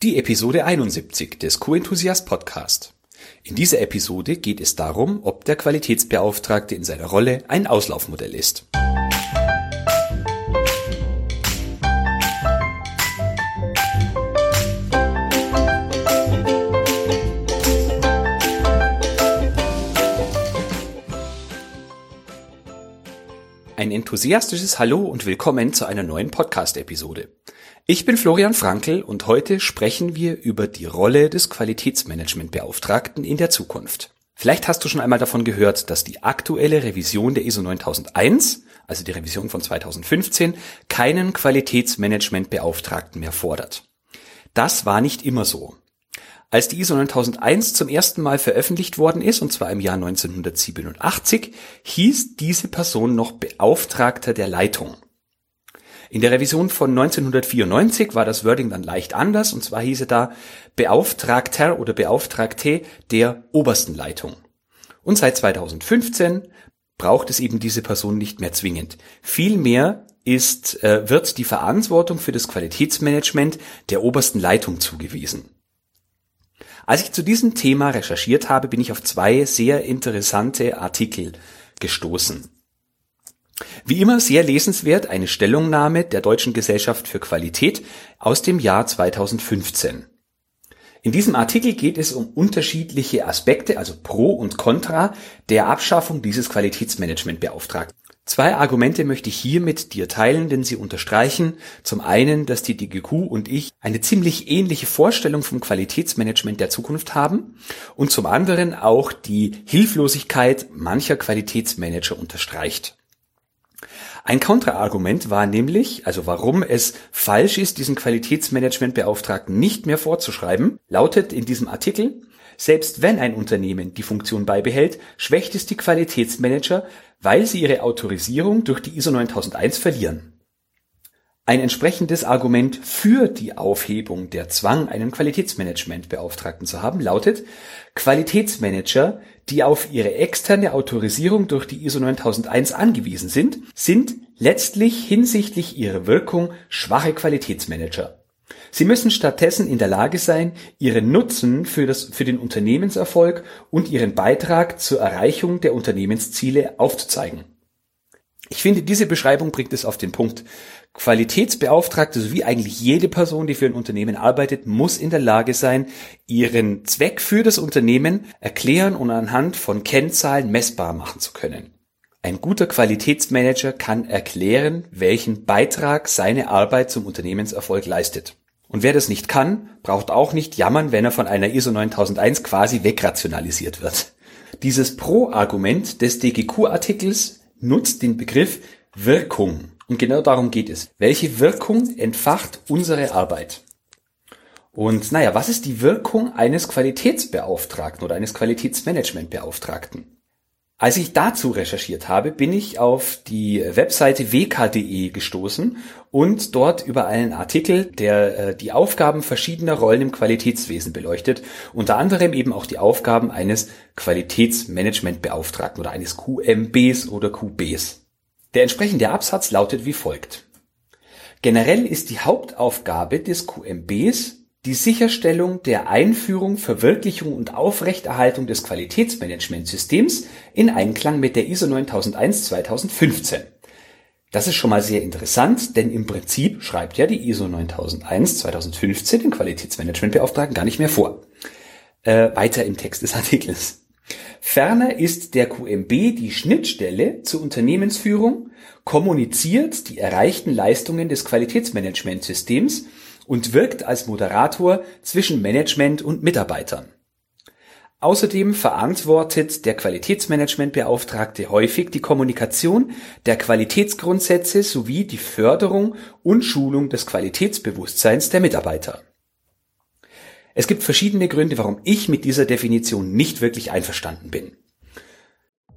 Die Episode 71 des Q-Enthusiast Podcast. In dieser Episode geht es darum, ob der Qualitätsbeauftragte in seiner Rolle ein Auslaufmodell ist. Ein enthusiastisches Hallo und willkommen zu einer neuen Podcast-Episode. Ich bin Florian Frankl und heute sprechen wir über die Rolle des Qualitätsmanagementbeauftragten in der Zukunft. Vielleicht hast du schon einmal davon gehört, dass die aktuelle Revision der ISO 9001, also die Revision von 2015, keinen Qualitätsmanagementbeauftragten mehr fordert. Das war nicht immer so. Als die ISO 9001 zum ersten Mal veröffentlicht worden ist, und zwar im Jahr 1987, hieß diese Person noch Beauftragter der Leitung. In der Revision von 1994 war das Wording dann leicht anders, und zwar hieße da Beauftragter oder Beauftragte der obersten Leitung. Und seit 2015 braucht es eben diese Person nicht mehr zwingend. Vielmehr ist, äh, wird die Verantwortung für das Qualitätsmanagement der obersten Leitung zugewiesen. Als ich zu diesem Thema recherchiert habe, bin ich auf zwei sehr interessante Artikel gestoßen. Wie immer sehr lesenswert eine Stellungnahme der Deutschen Gesellschaft für Qualität aus dem Jahr 2015. In diesem Artikel geht es um unterschiedliche Aspekte, also Pro und Contra, der Abschaffung dieses Qualitätsmanagementbeauftragten. Zwei Argumente möchte ich hier mit dir teilen, denn sie unterstreichen zum einen, dass die DGQ und ich eine ziemlich ähnliche Vorstellung vom Qualitätsmanagement der Zukunft haben und zum anderen auch die Hilflosigkeit mancher Qualitätsmanager unterstreicht. Ein Kontraargument war nämlich, also warum es falsch ist, diesen Qualitätsmanagementbeauftragten nicht mehr vorzuschreiben, lautet in diesem Artikel, selbst wenn ein Unternehmen die Funktion beibehält, schwächt es die Qualitätsmanager, weil sie ihre Autorisierung durch die ISO 9001 verlieren. Ein entsprechendes Argument für die Aufhebung der Zwang, einen Qualitätsmanagementbeauftragten zu haben, lautet, Qualitätsmanager, die auf ihre externe Autorisierung durch die ISO 9001 angewiesen sind, sind letztlich hinsichtlich ihrer Wirkung schwache Qualitätsmanager. Sie müssen stattdessen in der Lage sein, ihren Nutzen für, das, für den Unternehmenserfolg und ihren Beitrag zur Erreichung der Unternehmensziele aufzuzeigen. Ich finde, diese Beschreibung bringt es auf den Punkt. Qualitätsbeauftragte sowie eigentlich jede Person, die für ein Unternehmen arbeitet, muss in der Lage sein, ihren Zweck für das Unternehmen erklären und anhand von Kennzahlen messbar machen zu können. Ein guter Qualitätsmanager kann erklären, welchen Beitrag seine Arbeit zum Unternehmenserfolg leistet. Und wer das nicht kann, braucht auch nicht jammern, wenn er von einer ISO 9001 quasi wegrationalisiert wird. Dieses Pro-Argument des DGQ-Artikels nutzt den Begriff Wirkung. Und genau darum geht es. Welche Wirkung entfacht unsere Arbeit? Und naja, was ist die Wirkung eines Qualitätsbeauftragten oder eines Qualitätsmanagementbeauftragten? Als ich dazu recherchiert habe, bin ich auf die Webseite wk.de gestoßen und dort über einen Artikel, der äh, die Aufgaben verschiedener Rollen im Qualitätswesen beleuchtet, unter anderem eben auch die Aufgaben eines Qualitätsmanagementbeauftragten oder eines QMBs oder QBs. Der entsprechende Absatz lautet wie folgt. Generell ist die Hauptaufgabe des QMBs die Sicherstellung der Einführung, Verwirklichung und Aufrechterhaltung des Qualitätsmanagementsystems in Einklang mit der ISO 9001 2015. Das ist schon mal sehr interessant, denn im Prinzip schreibt ja die ISO 9001 2015 den Qualitätsmanagementbeauftragten gar nicht mehr vor. Äh, weiter im Text des Artikels. Ferner ist der QMB die Schnittstelle zur Unternehmensführung, kommuniziert die erreichten Leistungen des Qualitätsmanagementsystems und wirkt als Moderator zwischen Management und Mitarbeitern. Außerdem verantwortet der Qualitätsmanagementbeauftragte häufig die Kommunikation der Qualitätsgrundsätze sowie die Förderung und Schulung des Qualitätsbewusstseins der Mitarbeiter. Es gibt verschiedene Gründe, warum ich mit dieser Definition nicht wirklich einverstanden bin.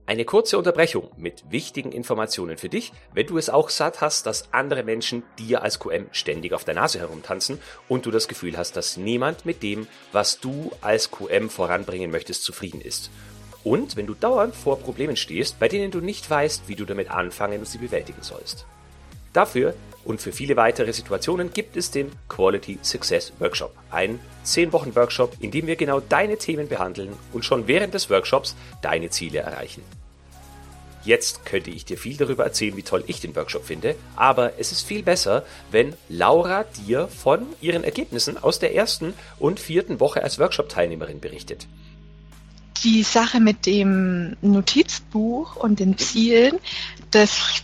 Eine kurze Unterbrechung mit wichtigen Informationen für dich, wenn du es auch satt hast, dass andere Menschen dir als QM ständig auf der Nase herumtanzen und du das Gefühl hast, dass niemand mit dem, was du als QM voranbringen möchtest, zufrieden ist. Und wenn du dauernd vor Problemen stehst, bei denen du nicht weißt, wie du damit anfangen und sie bewältigen sollst. Dafür und für viele weitere Situationen gibt es den Quality Success Workshop. Ein 10 Wochen Workshop, in dem wir genau deine Themen behandeln und schon während des Workshops deine Ziele erreichen. Jetzt könnte ich dir viel darüber erzählen, wie toll ich den Workshop finde, aber es ist viel besser, wenn Laura dir von ihren Ergebnissen aus der ersten und vierten Woche als Workshop-Teilnehmerin berichtet. Die Sache mit dem Notizbuch und den Zielen, das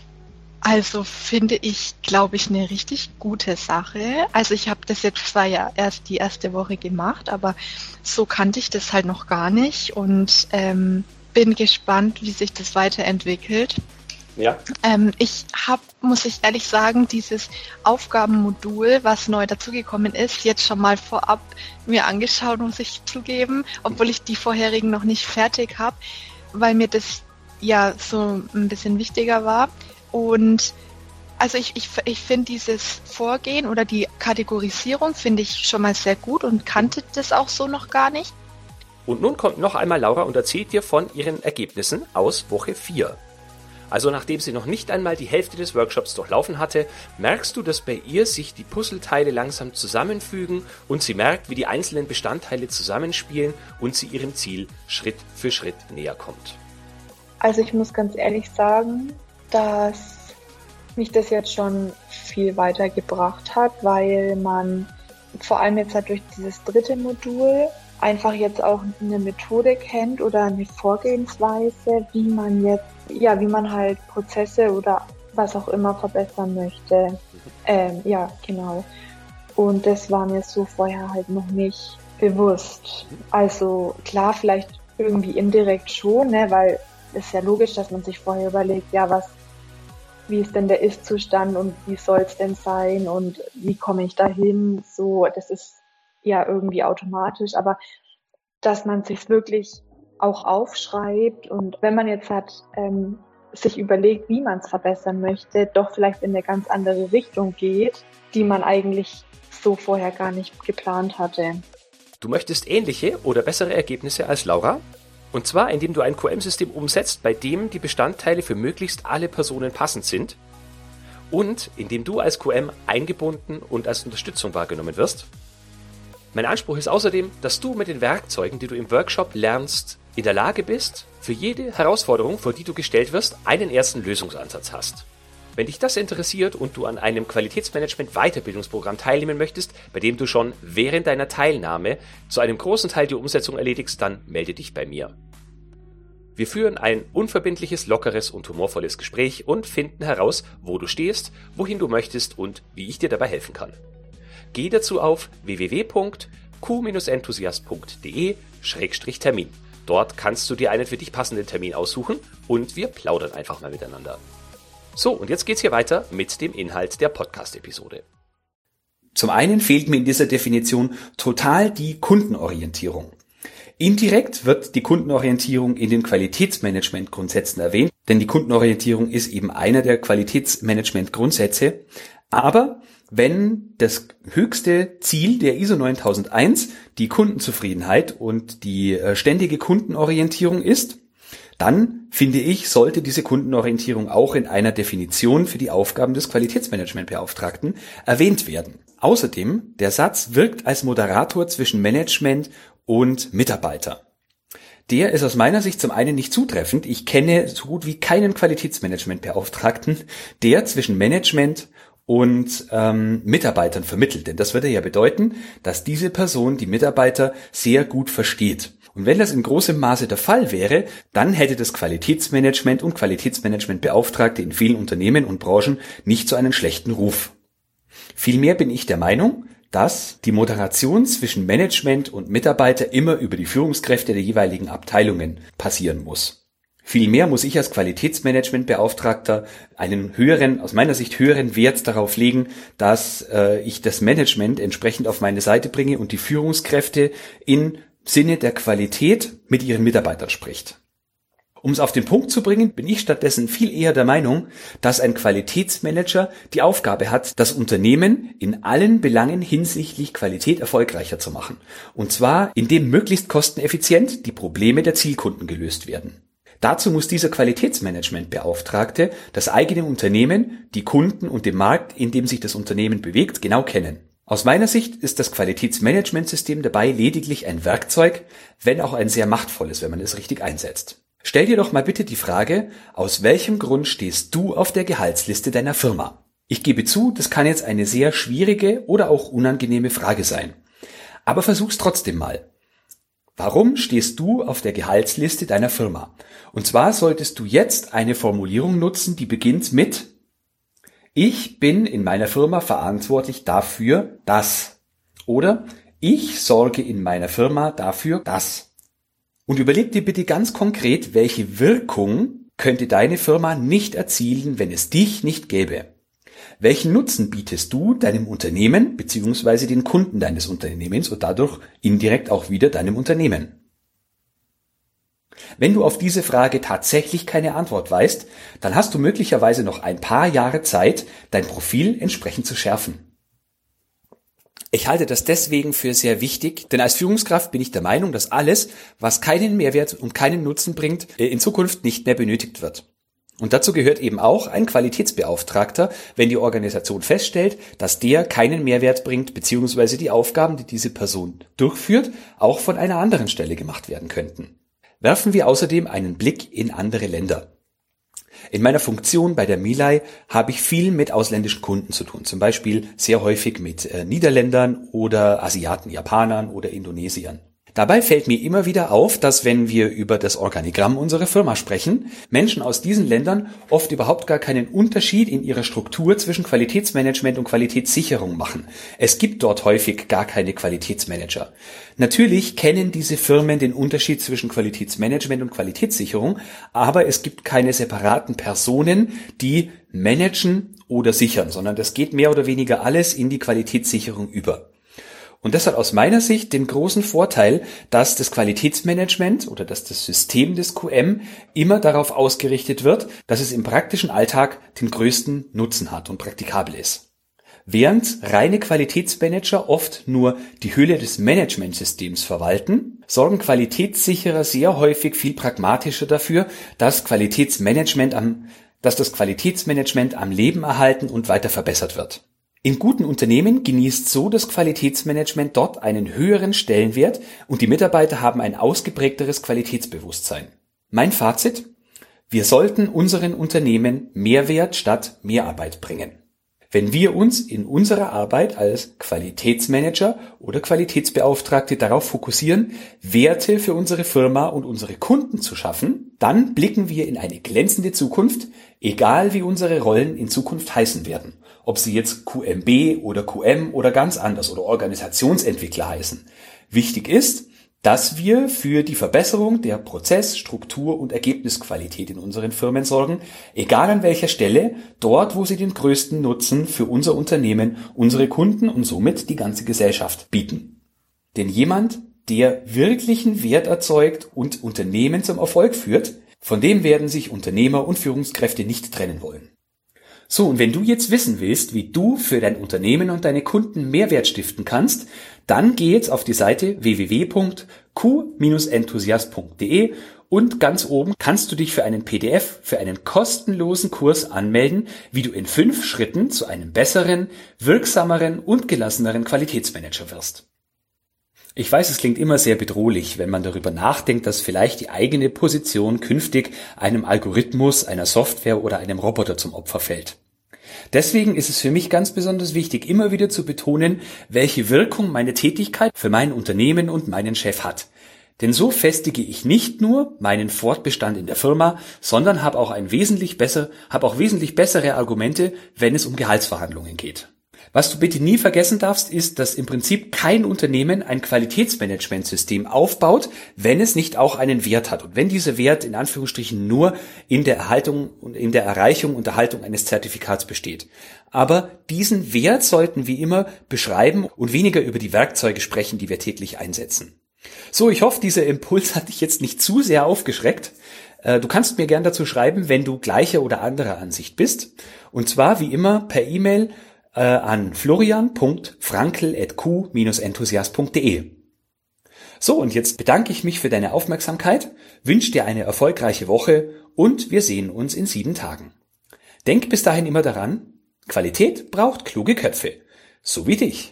also finde ich, glaube ich, eine richtig gute Sache. Also ich habe das jetzt zwar ja erst die erste Woche gemacht, aber so kannte ich das halt noch gar nicht und ähm, bin gespannt, wie sich das weiterentwickelt. Ja. Ähm, ich habe, muss ich ehrlich sagen, dieses Aufgabenmodul, was neu dazugekommen ist, jetzt schon mal vorab mir angeschaut, muss ich zugeben, obwohl ich die vorherigen noch nicht fertig habe, weil mir das ja so ein bisschen wichtiger war. Und also ich, ich, ich finde dieses Vorgehen oder die Kategorisierung finde ich schon mal sehr gut und kannte das auch so noch gar nicht. Und nun kommt noch einmal Laura und erzählt dir von ihren Ergebnissen aus Woche 4. Also nachdem sie noch nicht einmal die Hälfte des Workshops durchlaufen hatte, merkst du, dass bei ihr sich die Puzzleteile langsam zusammenfügen und sie merkt, wie die einzelnen Bestandteile zusammenspielen und sie ihrem Ziel Schritt für Schritt näher kommt. Also ich muss ganz ehrlich sagen, dass mich das jetzt schon viel weitergebracht hat, weil man vor allem jetzt halt durch dieses dritte Modul einfach jetzt auch eine Methode kennt oder eine Vorgehensweise, wie man jetzt, ja, wie man halt Prozesse oder was auch immer verbessern möchte. Ähm, ja, genau. Und das war mir so vorher halt noch nicht bewusst. Also klar, vielleicht irgendwie indirekt schon, ne, weil es ist ja logisch, dass man sich vorher überlegt, ja, was wie ist denn der Ist-Zustand und wie soll es denn sein und wie komme ich dahin? So, das ist ja irgendwie automatisch, aber dass man sich wirklich auch aufschreibt und wenn man jetzt hat, ähm, sich überlegt, wie man es verbessern möchte, doch vielleicht in eine ganz andere Richtung geht, die man eigentlich so vorher gar nicht geplant hatte. Du möchtest ähnliche oder bessere Ergebnisse als Laura? Und zwar, indem du ein QM-System umsetzt, bei dem die Bestandteile für möglichst alle Personen passend sind und indem du als QM eingebunden und als Unterstützung wahrgenommen wirst. Mein Anspruch ist außerdem, dass du mit den Werkzeugen, die du im Workshop lernst, in der Lage bist, für jede Herausforderung, vor die du gestellt wirst, einen ersten Lösungsansatz hast. Wenn dich das interessiert und du an einem Qualitätsmanagement Weiterbildungsprogramm teilnehmen möchtest, bei dem du schon während deiner Teilnahme zu einem großen Teil die Umsetzung erledigst, dann melde dich bei mir. Wir führen ein unverbindliches, lockeres und humorvolles Gespräch und finden heraus, wo du stehst, wohin du möchtest und wie ich dir dabei helfen kann. Geh dazu auf www.q-enthusiast.de-termin. Dort kannst du dir einen für dich passenden Termin aussuchen und wir plaudern einfach mal miteinander. So, und jetzt geht's hier weiter mit dem Inhalt der Podcast-Episode. Zum einen fehlt mir in dieser Definition total die Kundenorientierung. Indirekt wird die Kundenorientierung in den Qualitätsmanagement-Grundsätzen erwähnt, denn die Kundenorientierung ist eben einer der Qualitätsmanagement-Grundsätze. Aber wenn das höchste Ziel der ISO 9001 die Kundenzufriedenheit und die äh, ständige Kundenorientierung ist, dann finde ich, sollte diese Kundenorientierung auch in einer Definition für die Aufgaben des Qualitätsmanagementbeauftragten erwähnt werden. Außerdem, der Satz wirkt als Moderator zwischen Management und Mitarbeiter. Der ist aus meiner Sicht zum einen nicht zutreffend. Ich kenne so gut wie keinen Qualitätsmanagementbeauftragten, der zwischen Management und ähm, Mitarbeitern vermittelt. Denn das würde ja bedeuten, dass diese Person die Mitarbeiter sehr gut versteht. Und wenn das in großem Maße der Fall wäre, dann hätte das Qualitätsmanagement und Qualitätsmanagementbeauftragte in vielen Unternehmen und Branchen nicht so einen schlechten Ruf. Vielmehr bin ich der Meinung, dass die Moderation zwischen Management und Mitarbeiter immer über die Führungskräfte der jeweiligen Abteilungen passieren muss. Vielmehr muss ich als Qualitätsmanagementbeauftragter einen höheren, aus meiner Sicht höheren Wert darauf legen, dass äh, ich das Management entsprechend auf meine Seite bringe und die Führungskräfte in Sinne der Qualität mit ihren Mitarbeitern spricht. Um es auf den Punkt zu bringen, bin ich stattdessen viel eher der Meinung, dass ein Qualitätsmanager die Aufgabe hat, das Unternehmen in allen Belangen hinsichtlich Qualität erfolgreicher zu machen. Und zwar, indem möglichst kosteneffizient die Probleme der Zielkunden gelöst werden. Dazu muss dieser Qualitätsmanagementbeauftragte das eigene Unternehmen, die Kunden und den Markt, in dem sich das Unternehmen bewegt, genau kennen. Aus meiner Sicht ist das Qualitätsmanagementsystem dabei lediglich ein Werkzeug, wenn auch ein sehr machtvolles, wenn man es richtig einsetzt. Stell dir doch mal bitte die Frage, aus welchem Grund stehst du auf der Gehaltsliste deiner Firma? Ich gebe zu, das kann jetzt eine sehr schwierige oder auch unangenehme Frage sein. Aber versuch's trotzdem mal. Warum stehst du auf der Gehaltsliste deiner Firma? Und zwar solltest du jetzt eine Formulierung nutzen, die beginnt mit Ich bin in meiner Firma verantwortlich dafür, dass. Oder ich sorge in meiner Firma dafür, dass. Und überleg dir bitte ganz konkret, welche Wirkung könnte deine Firma nicht erzielen, wenn es dich nicht gäbe. Welchen Nutzen bietest du deinem Unternehmen bzw. den Kunden deines Unternehmens und dadurch indirekt auch wieder deinem Unternehmen? Wenn du auf diese Frage tatsächlich keine Antwort weißt, dann hast du möglicherweise noch ein paar Jahre Zeit, dein Profil entsprechend zu schärfen. Ich halte das deswegen für sehr wichtig, denn als Führungskraft bin ich der Meinung, dass alles, was keinen Mehrwert und keinen Nutzen bringt, in Zukunft nicht mehr benötigt wird. Und dazu gehört eben auch ein Qualitätsbeauftragter, wenn die Organisation feststellt, dass der keinen Mehrwert bringt, beziehungsweise die Aufgaben, die diese Person durchführt, auch von einer anderen Stelle gemacht werden könnten. Werfen wir außerdem einen Blick in andere Länder. In meiner Funktion bei der Milai habe ich viel mit ausländischen Kunden zu tun, zum Beispiel sehr häufig mit äh, Niederländern oder Asiaten, Japanern oder Indonesiern. Dabei fällt mir immer wieder auf, dass wenn wir über das Organigramm unserer Firma sprechen, Menschen aus diesen Ländern oft überhaupt gar keinen Unterschied in ihrer Struktur zwischen Qualitätsmanagement und Qualitätssicherung machen. Es gibt dort häufig gar keine Qualitätsmanager. Natürlich kennen diese Firmen den Unterschied zwischen Qualitätsmanagement und Qualitätssicherung, aber es gibt keine separaten Personen, die managen oder sichern, sondern das geht mehr oder weniger alles in die Qualitätssicherung über. Und das hat aus meiner Sicht den großen Vorteil, dass das Qualitätsmanagement oder dass das System des QM immer darauf ausgerichtet wird, dass es im praktischen Alltag den größten Nutzen hat und praktikabel ist. Während reine Qualitätsmanager oft nur die Hülle des Managementsystems verwalten, sorgen Qualitätssicherer sehr häufig viel pragmatischer dafür, dass Qualitätsmanagement am, dass das Qualitätsmanagement am Leben erhalten und weiter verbessert wird. In guten Unternehmen genießt so das Qualitätsmanagement dort einen höheren Stellenwert und die Mitarbeiter haben ein ausgeprägteres Qualitätsbewusstsein. Mein Fazit? Wir sollten unseren Unternehmen Mehrwert statt Mehrarbeit bringen. Wenn wir uns in unserer Arbeit als Qualitätsmanager oder Qualitätsbeauftragte darauf fokussieren, Werte für unsere Firma und unsere Kunden zu schaffen, dann blicken wir in eine glänzende Zukunft, egal wie unsere Rollen in Zukunft heißen werden ob sie jetzt QMB oder QM oder ganz anders oder Organisationsentwickler heißen. Wichtig ist, dass wir für die Verbesserung der Prozess-, Struktur- und Ergebnisqualität in unseren Firmen sorgen, egal an welcher Stelle, dort, wo sie den größten Nutzen für unser Unternehmen, unsere Kunden und somit die ganze Gesellschaft bieten. Denn jemand, der wirklichen Wert erzeugt und Unternehmen zum Erfolg führt, von dem werden sich Unternehmer und Führungskräfte nicht trennen wollen. So, und wenn du jetzt wissen willst, wie du für dein Unternehmen und deine Kunden Mehrwert stiften kannst, dann geh jetzt auf die Seite www.q-enthusiast.de und ganz oben kannst du dich für einen PDF, für einen kostenlosen Kurs anmelden, wie du in fünf Schritten zu einem besseren, wirksameren und gelasseneren Qualitätsmanager wirst. Ich weiß, es klingt immer sehr bedrohlich, wenn man darüber nachdenkt, dass vielleicht die eigene Position künftig einem Algorithmus, einer Software oder einem Roboter zum Opfer fällt. Deswegen ist es für mich ganz besonders wichtig, immer wieder zu betonen, welche Wirkung meine Tätigkeit für mein Unternehmen und meinen Chef hat. Denn so festige ich nicht nur meinen Fortbestand in der Firma, sondern habe auch ein wesentlich besser, habe auch wesentlich bessere Argumente, wenn es um Gehaltsverhandlungen geht. Was du bitte nie vergessen darfst, ist, dass im Prinzip kein Unternehmen ein Qualitätsmanagementsystem aufbaut, wenn es nicht auch einen Wert hat. Und wenn dieser Wert in Anführungsstrichen nur in der Erhaltung und in der Erreichung und Erhaltung eines Zertifikats besteht. Aber diesen Wert sollten wir immer beschreiben und weniger über die Werkzeuge sprechen, die wir täglich einsetzen. So, ich hoffe, dieser Impuls hat dich jetzt nicht zu sehr aufgeschreckt. Äh, du kannst mir gern dazu schreiben, wenn du gleicher oder anderer Ansicht bist. Und zwar wie immer per E-Mail äh, an florian.frankel.q-enthusiast.de. So, und jetzt bedanke ich mich für deine Aufmerksamkeit, wünsche dir eine erfolgreiche Woche und wir sehen uns in sieben Tagen. Denk bis dahin immer daran, Qualität braucht kluge Köpfe, so wie dich.